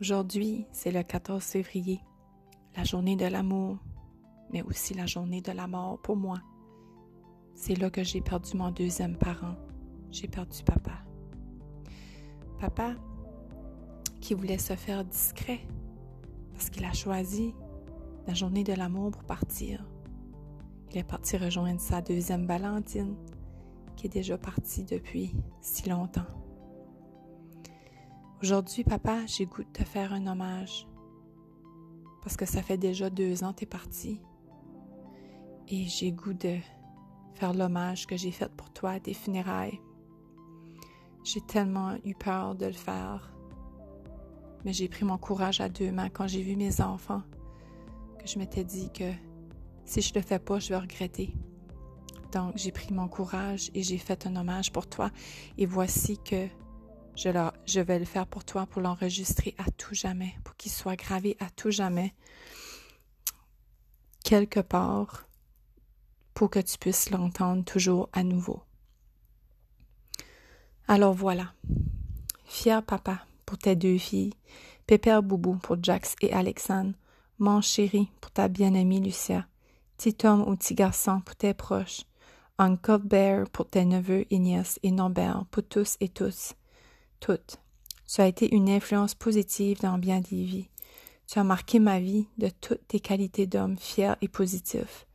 Aujourd'hui, c'est le 14 février, la journée de l'amour, mais aussi la journée de la mort pour moi. C'est là que j'ai perdu mon deuxième parent. J'ai perdu papa. Papa qui voulait se faire discret parce qu'il a choisi la journée de l'amour pour partir. Il est parti rejoindre sa deuxième Valentine qui est déjà partie depuis si longtemps. Aujourd'hui, papa, j'ai goût de te faire un hommage parce que ça fait déjà deux ans que tu es parti et j'ai goût de faire l'hommage que j'ai fait pour toi à tes funérailles. J'ai tellement eu peur de le faire, mais j'ai pris mon courage à deux mains quand j'ai vu mes enfants, que je m'étais dit que si je le fais pas, je vais regretter. Donc j'ai pris mon courage et j'ai fait un hommage pour toi, et voici que je, vais le faire pour toi, pour l'enregistrer à tout jamais, pour qu'il soit gravé à tout jamais, quelque part pour que tu puisses l'entendre toujours à nouveau. Alors voilà. Fier papa pour tes deux filles, Pépère Boubou pour Jax et Alexandre, mon chéri pour ta bien-aimée Lucia, petit homme ou petit garçon pour tes proches, Uncle Bear pour tes neveux et nièces et Norbert pour tous et tous, toutes. Tu as été une influence positive dans bien des vies. Tu as marqué ma vie de toutes tes qualités d'homme fier et positif.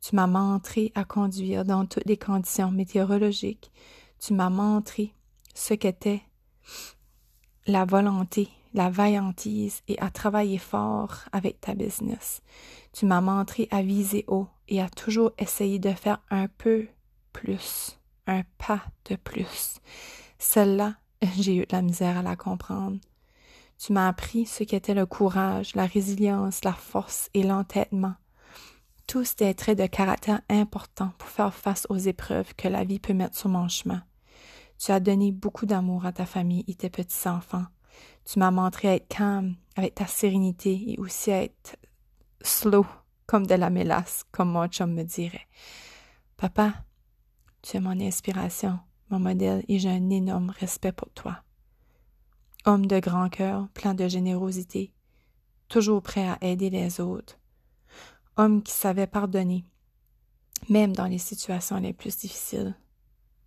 Tu m'as montré à conduire dans toutes les conditions météorologiques. Tu m'as montré ce qu'était la volonté, la vaillantise et à travailler fort avec ta business. Tu m'as montré à viser haut et à toujours essayer de faire un peu plus, un pas de plus. Celle-là, j'ai eu de la misère à la comprendre. Tu m'as appris ce qu'était le courage, la résilience, la force et l'entêtement tous des traits de caractère importants pour faire face aux épreuves que la vie peut mettre sur mon chemin. Tu as donné beaucoup d'amour à ta famille et tes petits-enfants. Tu m'as montré à être calme avec ta sérénité et aussi à être slow comme de la mélasse, comme mon chum me dirait. Papa, tu es mon inspiration, mon modèle et j'ai un énorme respect pour toi. Homme de grand cœur, plein de générosité, toujours prêt à aider les autres, homme qui savait pardonner, même dans les situations les plus difficiles.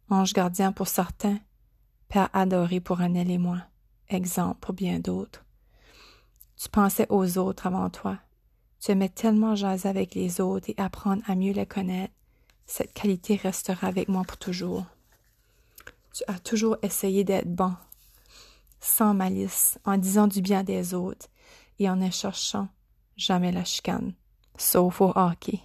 Ange gardien pour certains, Père adoré pour Annelle et moi, exemple pour bien d'autres. Tu pensais aux autres avant toi. Tu aimais tellement jaser avec les autres et apprendre à mieux les connaître. Cette qualité restera avec moi pour toujours. Tu as toujours essayé d'être bon, sans malice, en disant du bien des autres et en ne cherchant jamais la chicane sauf au hockey.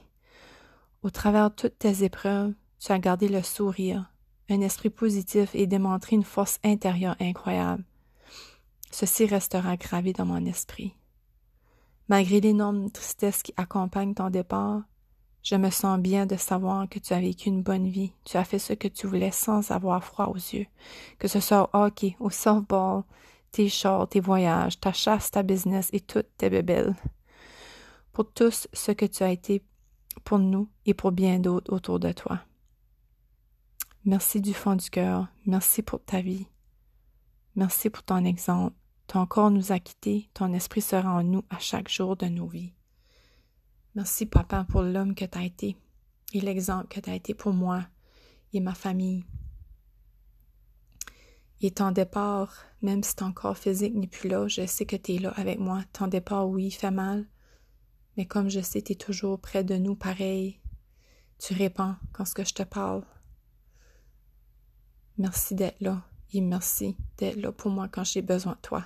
Au travers de toutes tes épreuves, tu as gardé le sourire, un esprit positif et démontré une force intérieure incroyable. Ceci restera gravé dans mon esprit. Malgré l'énorme tristesse qui accompagne ton départ, je me sens bien de savoir que tu as vécu une bonne vie. Tu as fait ce que tu voulais sans avoir froid aux yeux. Que ce soit au hockey, au softball, tes shorts, tes voyages, ta chasse, ta business et toutes tes bébelles pour tous ce que tu as été pour nous et pour bien d'autres autour de toi. Merci du fond du cœur, merci pour ta vie, merci pour ton exemple. Ton corps nous a quittés, ton esprit sera en nous à chaque jour de nos vies. Merci, papa, pour l'homme que tu as été et l'exemple que tu as été pour moi et ma famille. Et ton départ, même si ton corps physique n'est plus là, je sais que tu es là avec moi. Ton départ, oui, fait mal, mais comme je sais, tu es toujours près de nous pareil. Tu réponds quand ce que je te parle. Merci d'être là et merci d'être là pour moi quand j'ai besoin de toi.